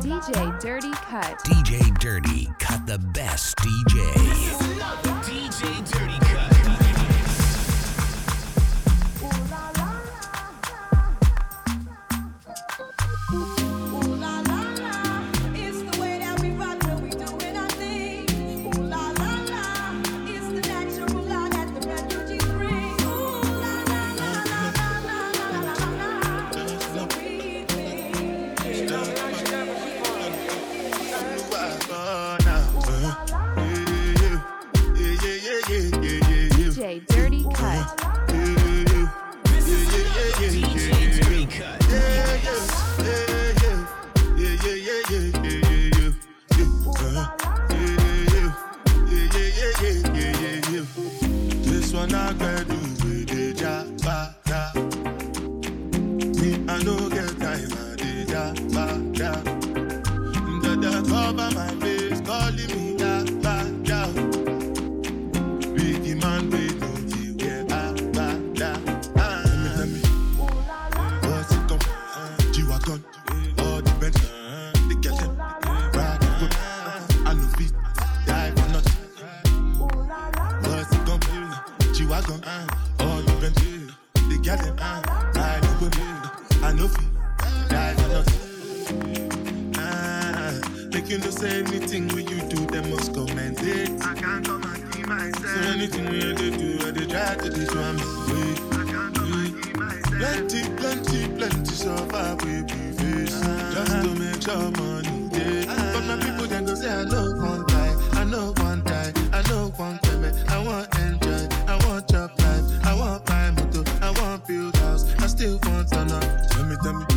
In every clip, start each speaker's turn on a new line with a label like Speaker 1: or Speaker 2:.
Speaker 1: DJ Dirty Cut.
Speaker 2: DJ Dirty Cut the best DJ.
Speaker 3: DJ Dirty
Speaker 4: dragon. Ah. All the bent, they get them. Ah. I know go I know fi, I know nothing. Make you no say anything when you do, they must commend it. I can't command it myself. So anything we they do, I they try to teach one way. Plenty, plenty, plenty survive we be face just to make sure money day. But my people then go say I know one die, I know one die, I know one payment, I want enjoy. na. Let me tell me.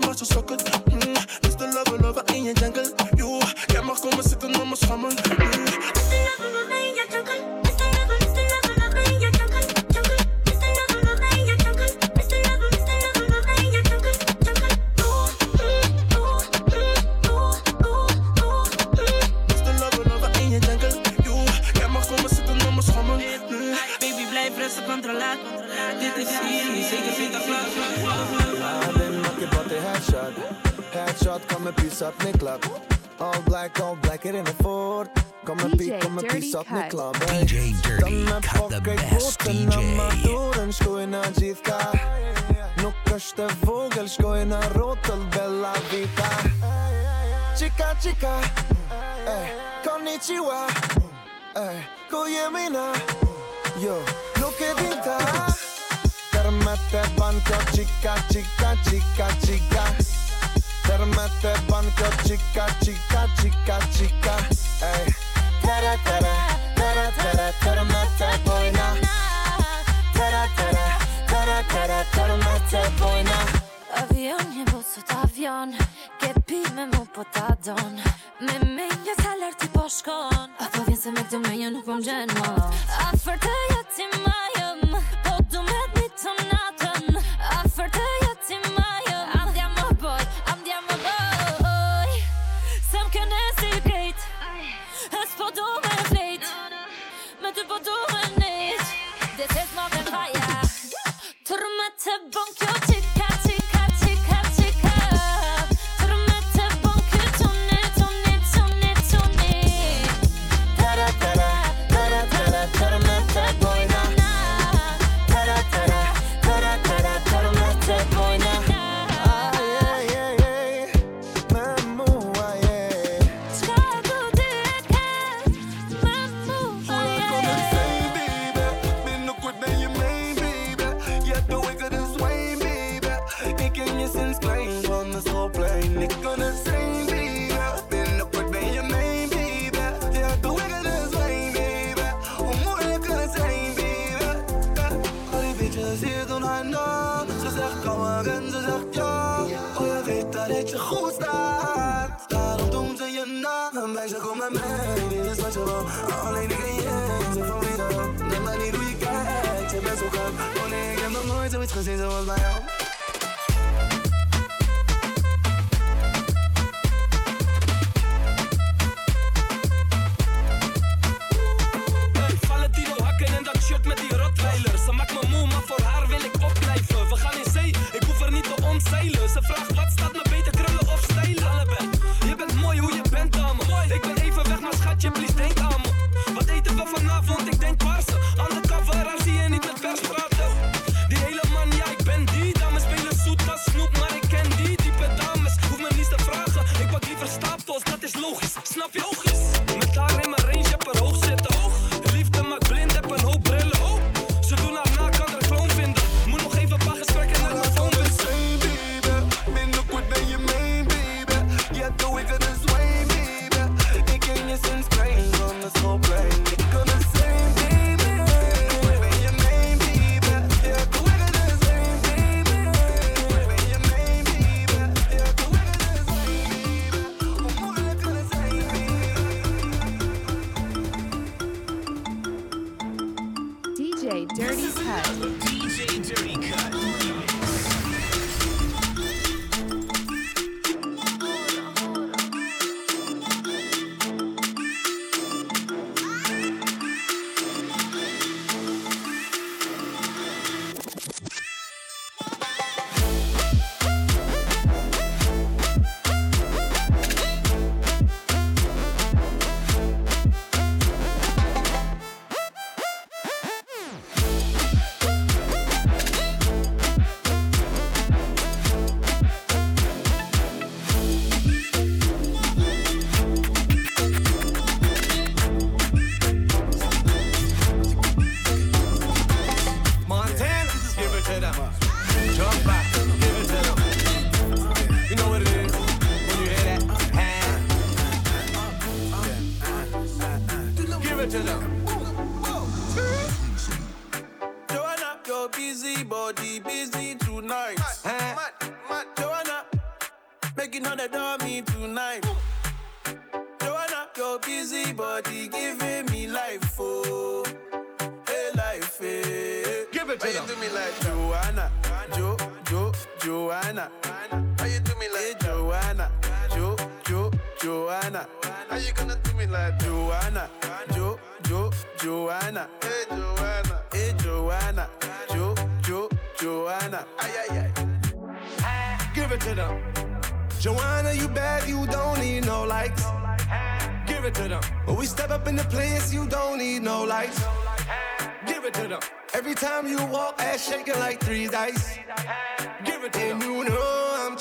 Speaker 4: my muscles so good. Mm, it's the
Speaker 5: love of
Speaker 6: lover in
Speaker 7: your jungle.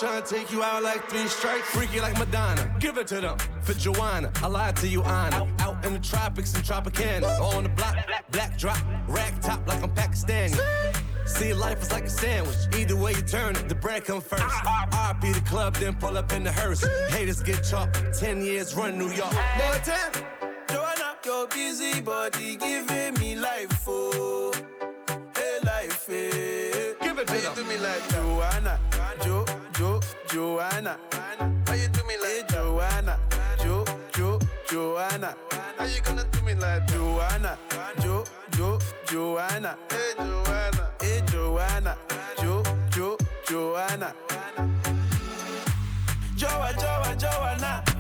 Speaker 8: Know
Speaker 9: I'm trying to take you out like three strikes. Freaky like Madonna. Give it to them. For Joanna, I lied to you, Anna. Out, in the tropics and Tropicana. On the block, black drop, rag top like I'm Pakistani. See, life is like a sandwich. Either way you turn it, the bread come first. RP the club, then pull up in the hearse. Haters get chopped. Ten years run New York. More time.
Speaker 10: Joanna, your busy body giving me life, oh. Hey, life, eh.
Speaker 9: Give it to
Speaker 10: you me like Joanna? Jo, Jo, Joanna. How you do me like hey, Joanna? Jo, Jo, Joanna. How you gonna do me like Joanna? Jo, Jo, Joanna. Hey, Joanna. Hey, Joanna. Jo, Jo, Joanna. Joa, Joa, Joanna.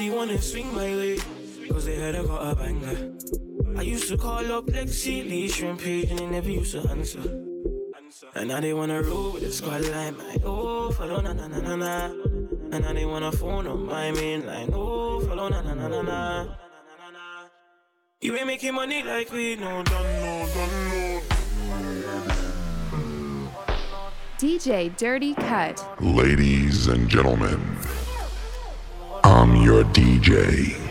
Speaker 11: Everybody wanna swing my way, cause they heard I got a banger. I used to call up Lexi, Lee, Shrimp Page, and they never used to answer. And now they wanna roll with the squad line, my oh, follow na na na na na. And now they wanna phone on my main line, oh, follow na na na na na. You ain't making money like we know, don't know, don't.
Speaker 1: DJ Dirty Cut.
Speaker 2: Ladies and gentlemen, I'm your DJ.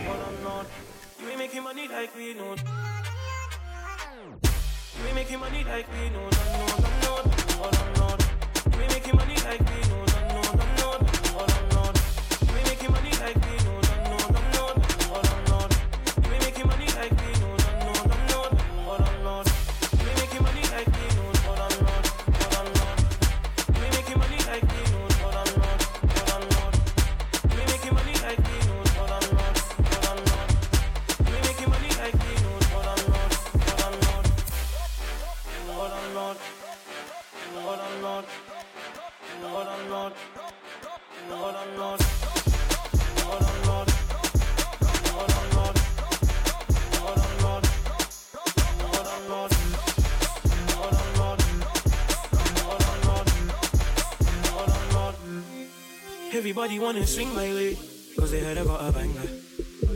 Speaker 11: Everybody wanna swing my way, cause they heard I got a banger.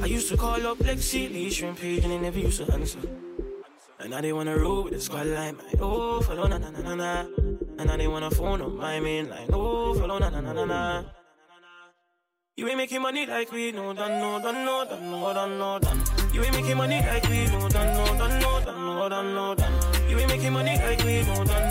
Speaker 11: I used to call up Lexi, Lee, Shrimp Page, and they never used to answer. And now they wanna roll with the squad line, my oh, follow na na na na na. And now they wanna phone on my main line, oh, follow na na na na na. You ain't making money like we know, don't know, don't know, don't know, don't don't. You ain't making money like we know, don't know, don't know, don't know, don't don't. You ain't making money like we know, don't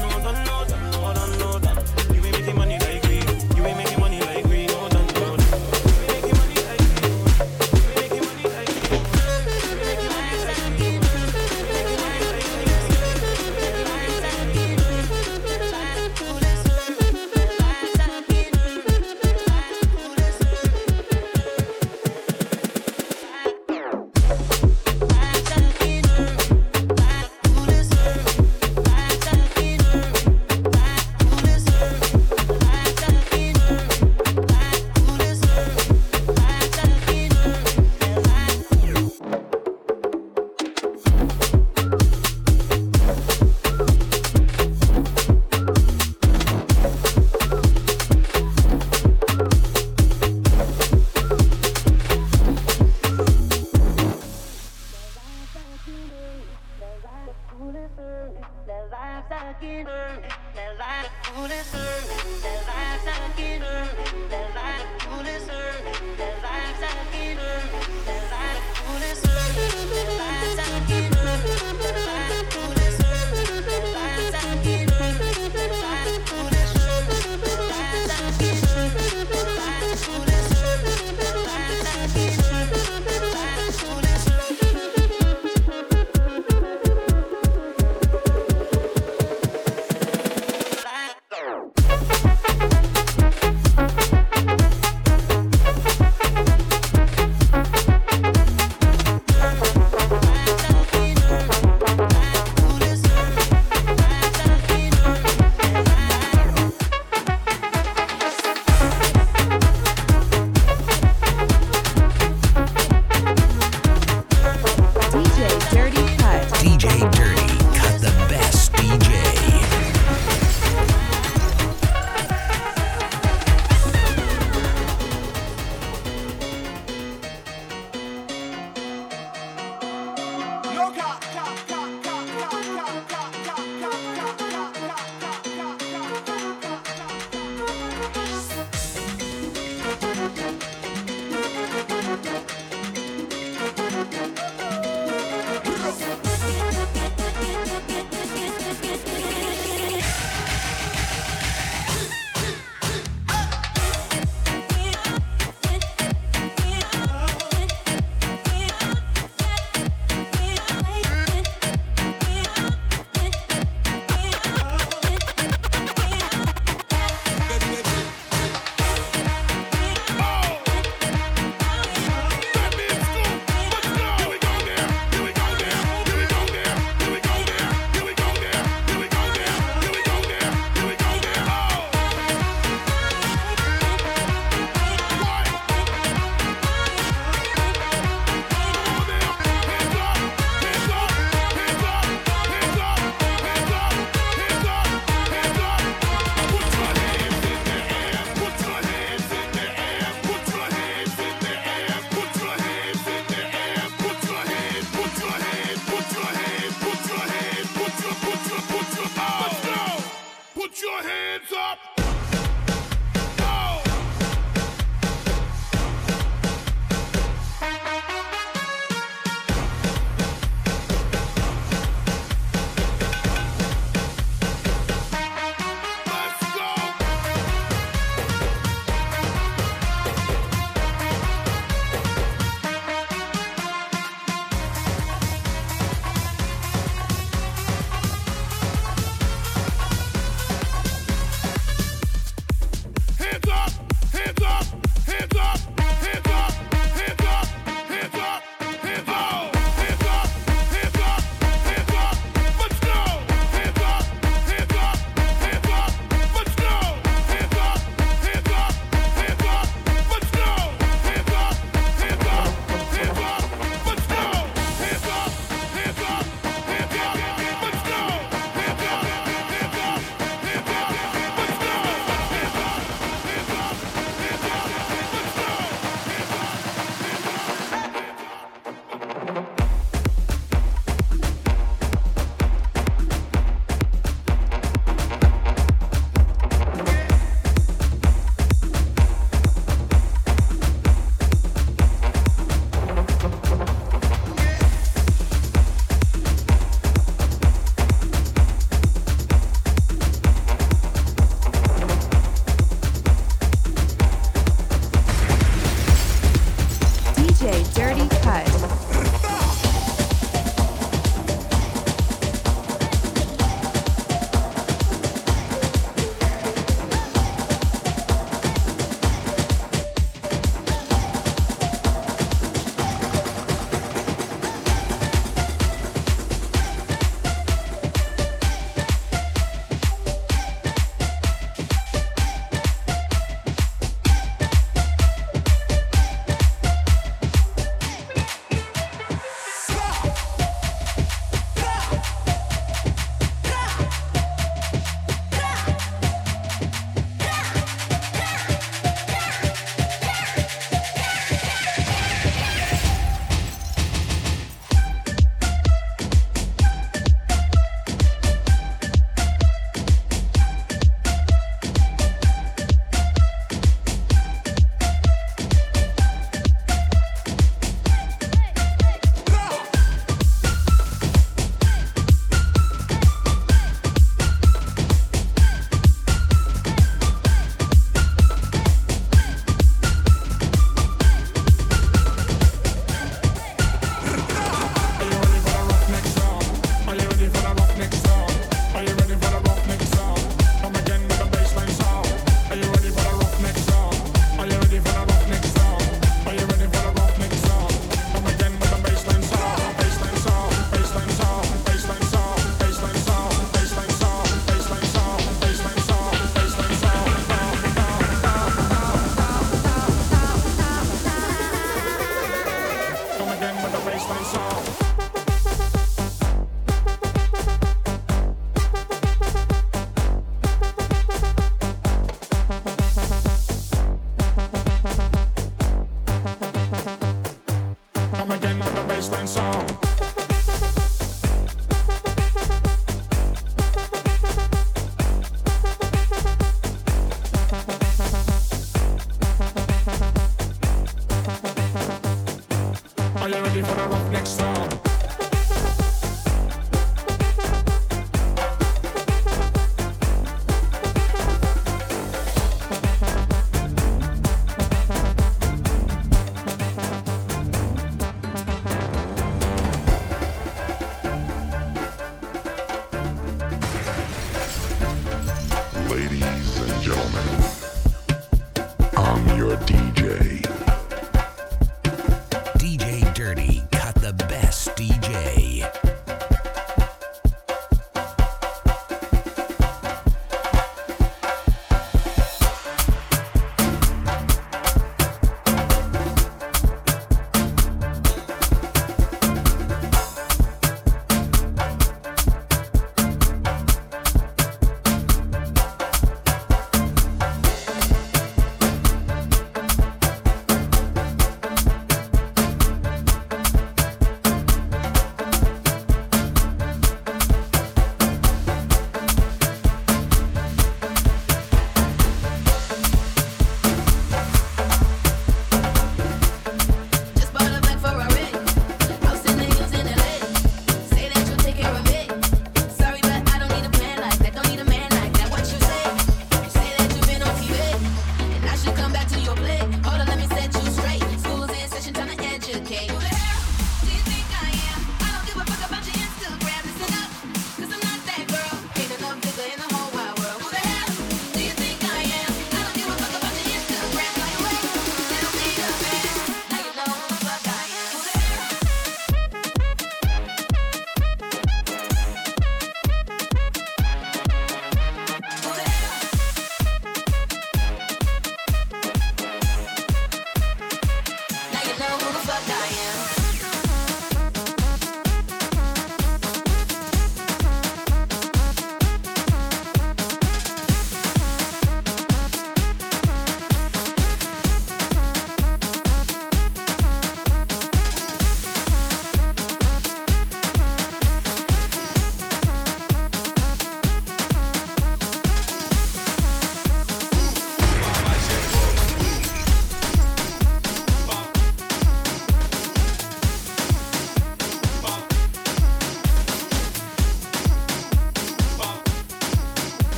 Speaker 12: You're a
Speaker 13: DJ.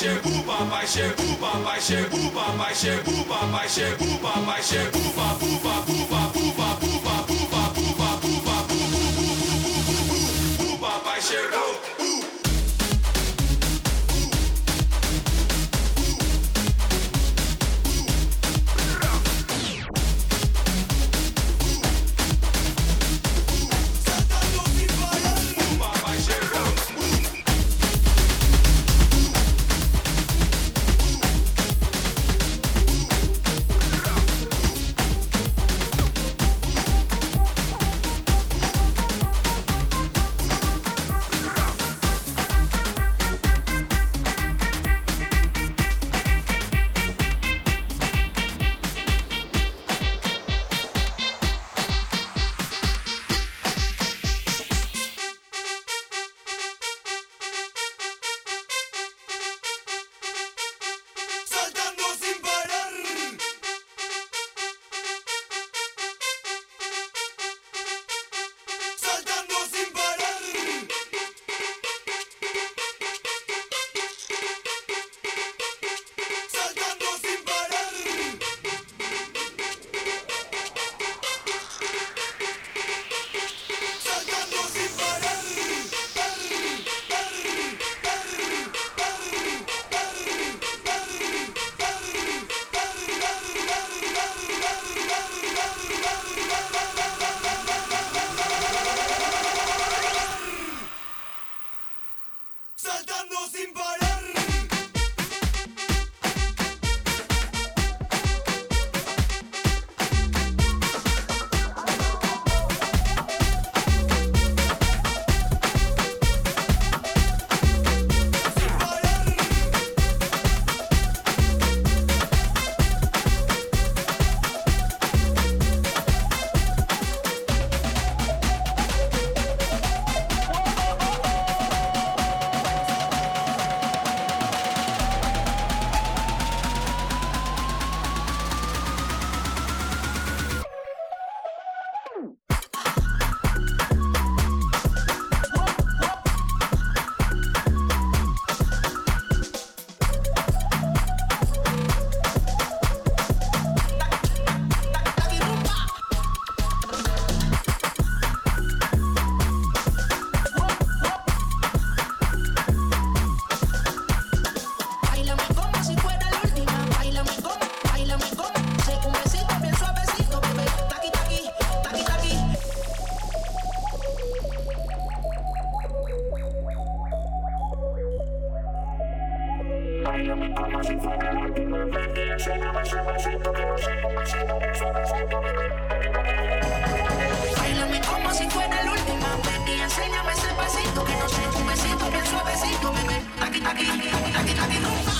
Speaker 13: chegou, papai vai papai Xebu, papai chegou papai vai papai Xebu, papai Xebu, papai Xebu, papai Xebu, papai
Speaker 8: Xebu, Bailame como si fuera la última vez y enséñame ese pasito que no sé, un besito bien suavecito. Aquí, aquí, aquí, aquí, aquí.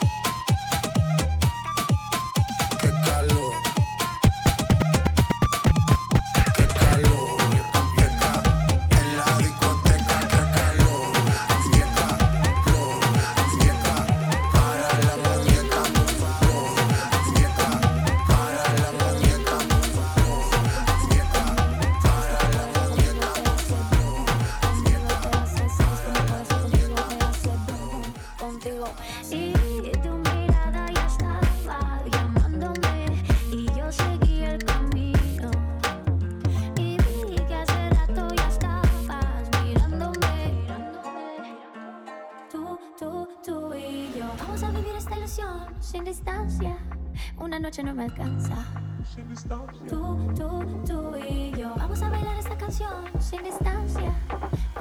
Speaker 12: sin distancia,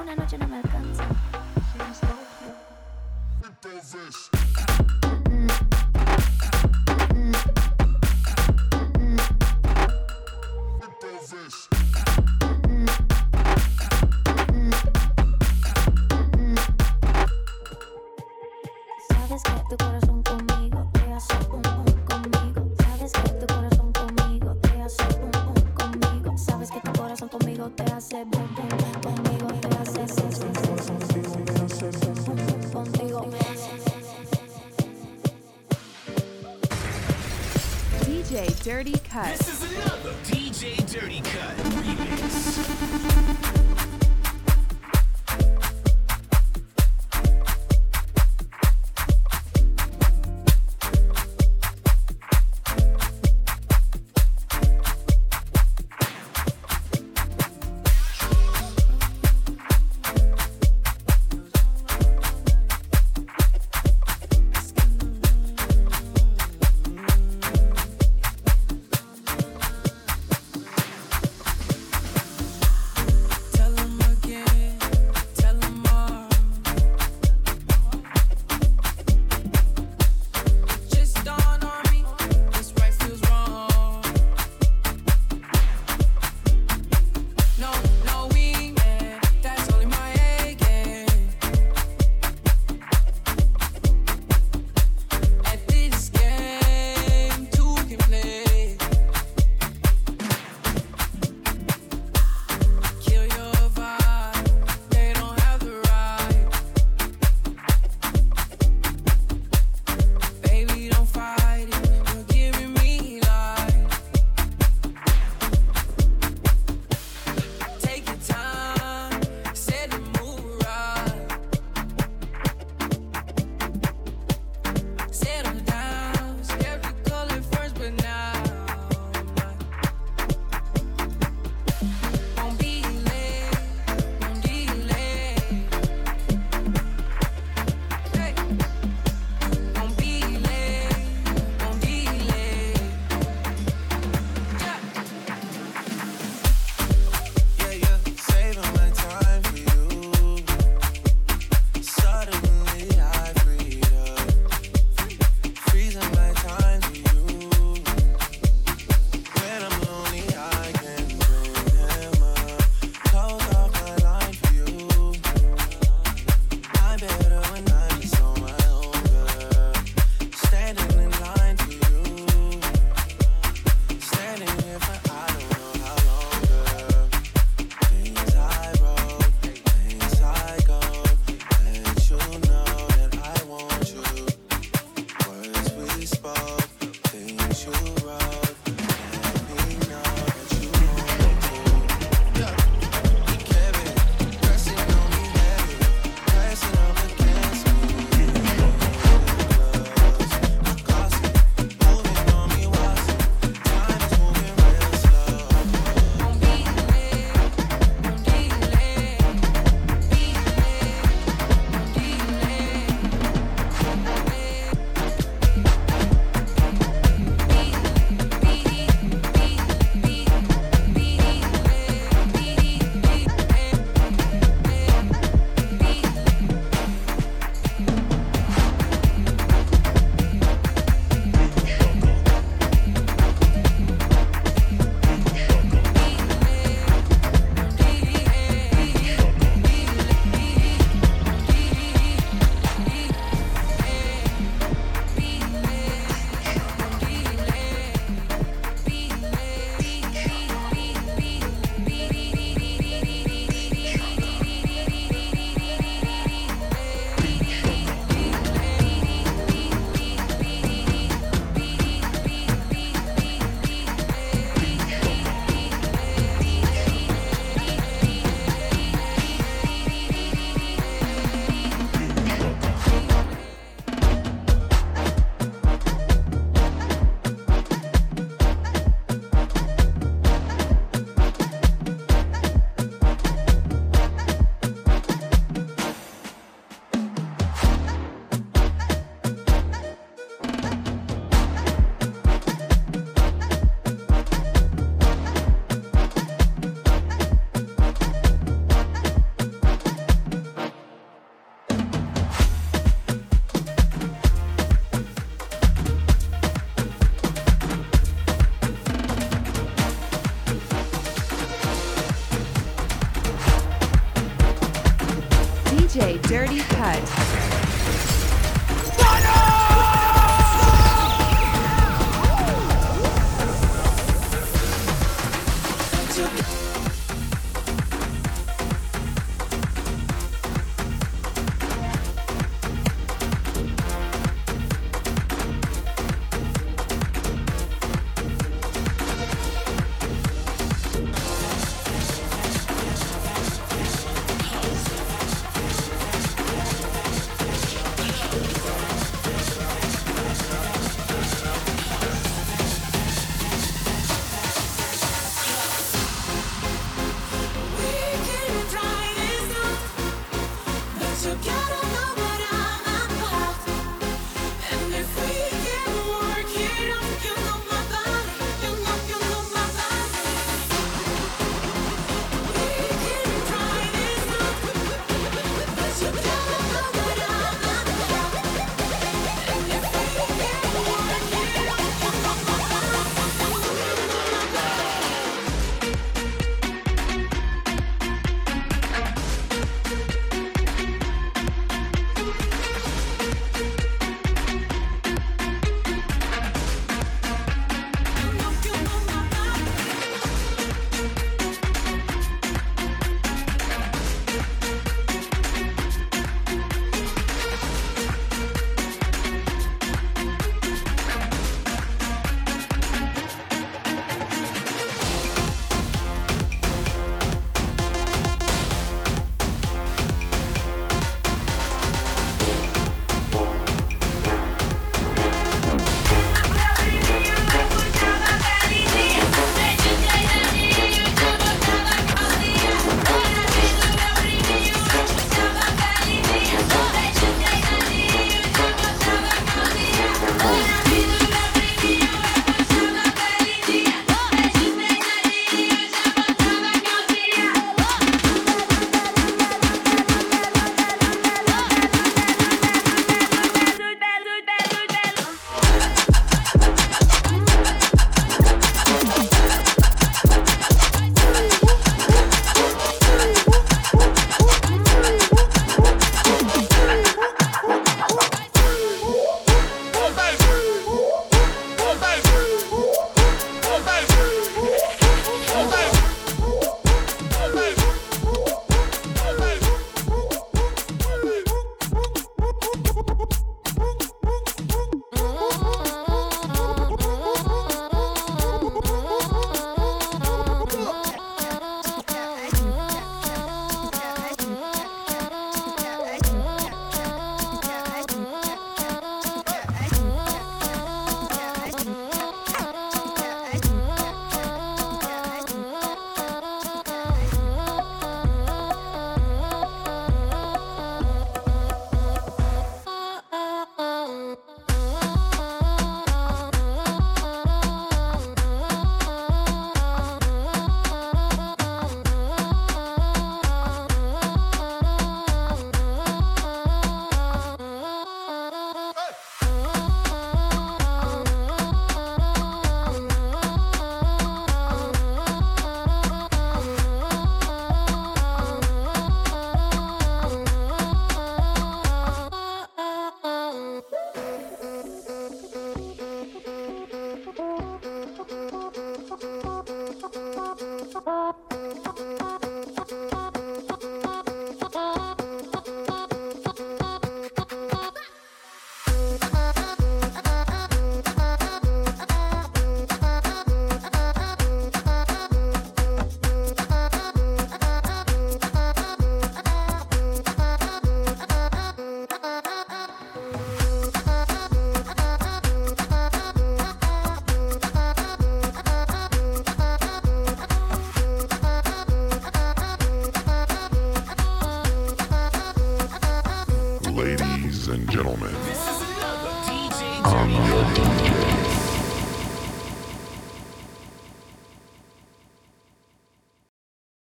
Speaker 12: una noche no me alcanza.
Speaker 14: Entonces.